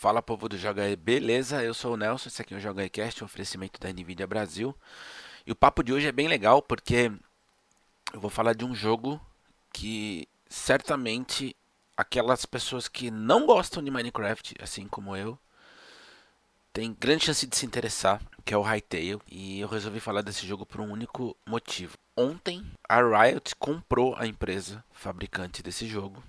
Fala povo do Joga beleza? Eu sou o Nelson, esse aqui é o Joga Cast, um oferecimento da Nvidia Brasil. E o papo de hoje é bem legal porque eu vou falar de um jogo que certamente aquelas pessoas que não gostam de Minecraft, assim como eu, tem grande chance de se interessar, que é o Hytale, e eu resolvi falar desse jogo por um único motivo. Ontem a Riot comprou a empresa fabricante desse jogo,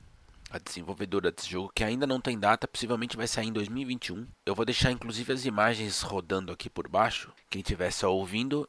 a desenvolvedora desse jogo, que ainda não tem data, possivelmente vai sair em 2021. Eu vou deixar inclusive as imagens rodando aqui por baixo. Quem estiver só ouvindo,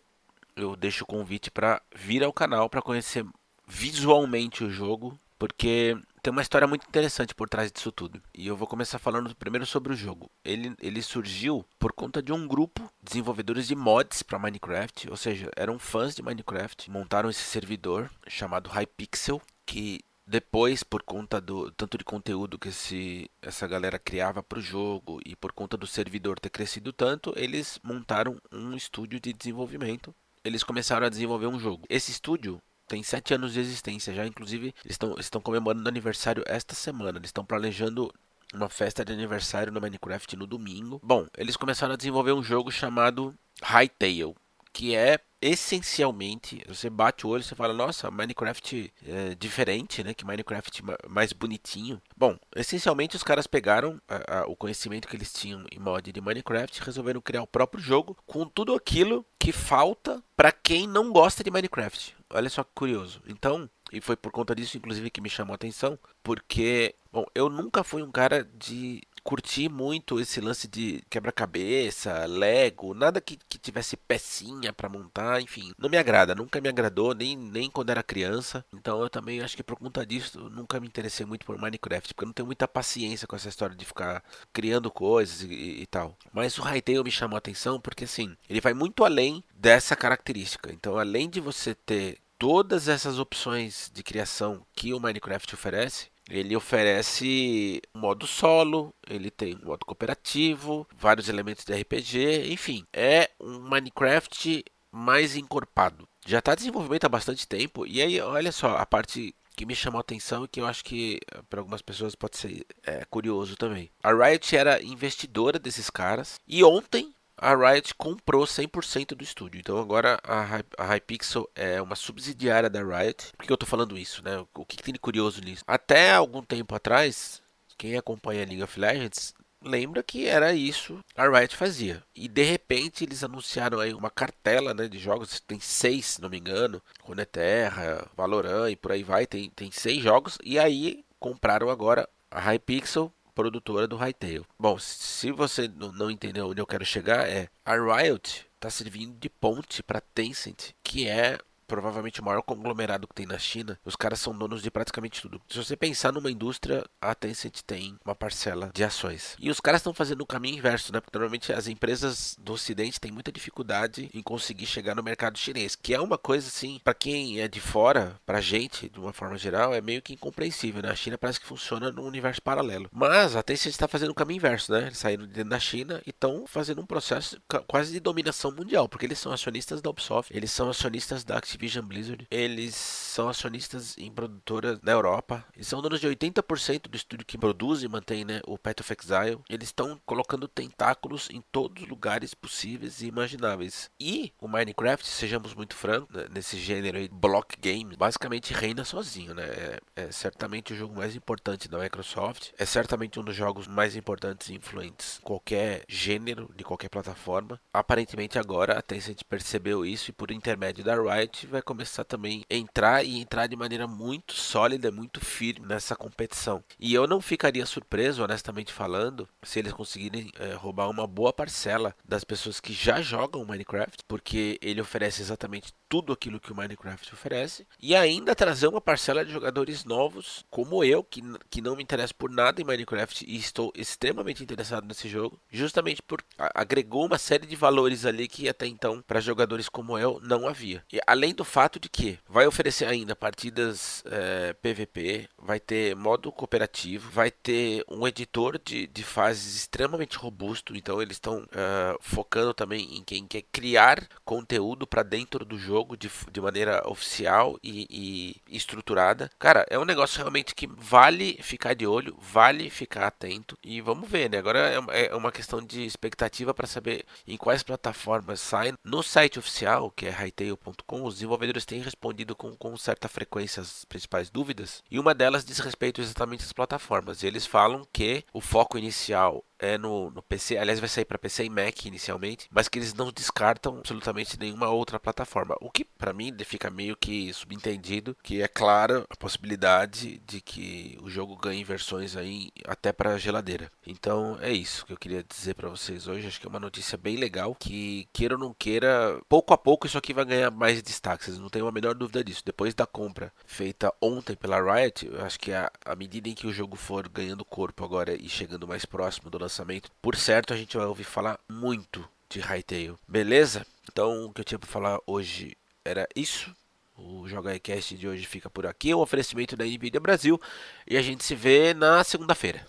eu deixo o convite para vir ao canal para conhecer visualmente o jogo, porque tem uma história muito interessante por trás disso tudo. E eu vou começar falando primeiro sobre o jogo. Ele, ele surgiu por conta de um grupo de desenvolvedores de mods para Minecraft, ou seja, eram fãs de Minecraft, montaram esse servidor chamado Hypixel, que depois, por conta do tanto de conteúdo que esse, essa galera criava para o jogo e por conta do servidor ter crescido tanto, eles montaram um estúdio de desenvolvimento. Eles começaram a desenvolver um jogo. Esse estúdio tem sete anos de existência já, inclusive estão, estão comemorando aniversário esta semana. Eles estão planejando uma festa de aniversário no Minecraft no domingo. Bom, eles começaram a desenvolver um jogo chamado Hytale, que é essencialmente, você bate o olho e fala, nossa, Minecraft é diferente, né? Que Minecraft mais bonitinho. Bom, essencialmente os caras pegaram a, a, o conhecimento que eles tinham em mod de Minecraft e resolveram criar o próprio jogo com tudo aquilo que falta para quem não gosta de Minecraft. Olha só que curioso. Então, e foi por conta disso, inclusive, que me chamou a atenção, porque, bom, eu nunca fui um cara de curti muito esse lance de quebra-cabeça, Lego, nada que, que tivesse pecinha para montar, enfim, não me agrada, nunca me agradou, nem, nem quando era criança. Então eu também acho que por conta disso nunca me interessei muito por Minecraft, porque eu não tenho muita paciência com essa história de ficar criando coisas e, e tal. Mas o Hytale me chamou a atenção porque assim, ele vai muito além dessa característica. Então, além de você ter todas essas opções de criação que o Minecraft oferece, ele oferece um modo solo, ele tem um modo cooperativo, vários elementos de RPG, enfim, é um Minecraft mais encorpado. Já está em desenvolvimento há bastante tempo, e aí olha só a parte que me chamou a atenção e que eu acho que para algumas pessoas pode ser é, curioso também. A Riot era investidora desses caras e ontem a Riot comprou 100% do estúdio. Então agora a, Hypixel é uma subsidiária da Riot. Por que eu estou falando isso, né? O que, que tem de curioso nisso? Até algum tempo atrás, quem acompanha League of Legends lembra que era isso a Riot fazia. E de repente eles anunciaram aí uma cartela né, de jogos, tem seis, se não me engano, Runeterra, Valorant e por aí vai, tem, tem seis jogos. E aí compraram agora a Hypixel produtora do Hytale. Bom, se você não entendeu onde eu quero chegar, é a Riot está servindo de ponte para Tencent, que é provavelmente o maior conglomerado que tem na China, os caras são donos de praticamente tudo. Se você pensar numa indústria, a Tencent tem uma parcela de ações. E os caras estão fazendo o caminho inverso, né? Porque normalmente as empresas do Ocidente têm muita dificuldade em conseguir chegar no mercado chinês, que é uma coisa assim, para quem é de fora, pra gente, de uma forma geral, é meio que incompreensível, né? A China parece que funciona num universo paralelo. Mas a Tencent está fazendo o caminho inverso, né? Eles saíram de dentro da China e estão fazendo um processo quase de dominação mundial, porque eles são acionistas da Ubisoft, eles são acionistas da Activision Activision Blizzard, eles são acionistas em produtoras na Europa. Eles são donos de 80% do estúdio que produz e mantém né, o Path of Exile. Eles estão colocando tentáculos em todos os lugares possíveis e imagináveis. E o Minecraft, sejamos muito francos, né, nesse gênero aí, block game, basicamente reina sozinho, né? É, é, certamente o jogo mais importante da Microsoft. É certamente um dos jogos mais importantes e influentes qualquer gênero, de qualquer plataforma. Aparentemente agora a Tencent percebeu isso e por intermédio da Riot vai começar também a entrar e entrar de maneira muito sólida, muito firme nessa competição. E eu não ficaria surpreso, honestamente falando, se eles conseguirem é, roubar uma boa parcela das pessoas que já jogam Minecraft, porque ele oferece exatamente tudo aquilo que o Minecraft oferece, e ainda trazer uma parcela de jogadores novos, como eu, que, que não me interesso por nada em Minecraft e estou extremamente interessado nesse jogo, justamente por agregou uma série de valores ali que até então para jogadores como eu não havia. E além do fato de que vai oferecer ainda partidas é, PVP, vai ter modo cooperativo, vai ter um editor de, de fases extremamente robusto. Então eles estão uh, focando também em quem quer criar conteúdo para dentro do jogo de, de maneira oficial e, e, estruturada. Cara, é um negócio realmente que vale ficar de olho, vale ficar atento e vamos ver, né? Agora é, é uma questão de expectativa para saber em quais plataformas saem. No site oficial, que é hightail.com, os desenvolvedores têm respondido com, com certa frequência as principais dúvidas e uma delas diz respeito exatamente às plataformas. Eles falam que o foco inicial é no, no PC, aliás vai sair para PC e Mac inicialmente, mas que eles não descartam absolutamente nenhuma outra plataforma. O que para mim fica meio que subentendido que é clara a possibilidade de que o jogo ganhe versões aí até para geladeira. Então é isso que eu queria dizer para vocês hoje. Acho que é uma notícia bem legal que queira ou não queira, pouco a pouco isso aqui vai ganhar mais destaque. Vocês não tenham a menor dúvida disso. Depois da compra feita ontem pela Riot, eu acho que à medida em que o jogo for ganhando corpo agora e chegando mais próximo do lançamento lançamento. Por certo, a gente vai ouvir falar muito de Hytale. Beleza? Então, o que eu tinha para falar hoje era isso. O Joga Cast de hoje fica por aqui. O oferecimento da Nvidia Brasil. E a gente se vê na segunda-feira.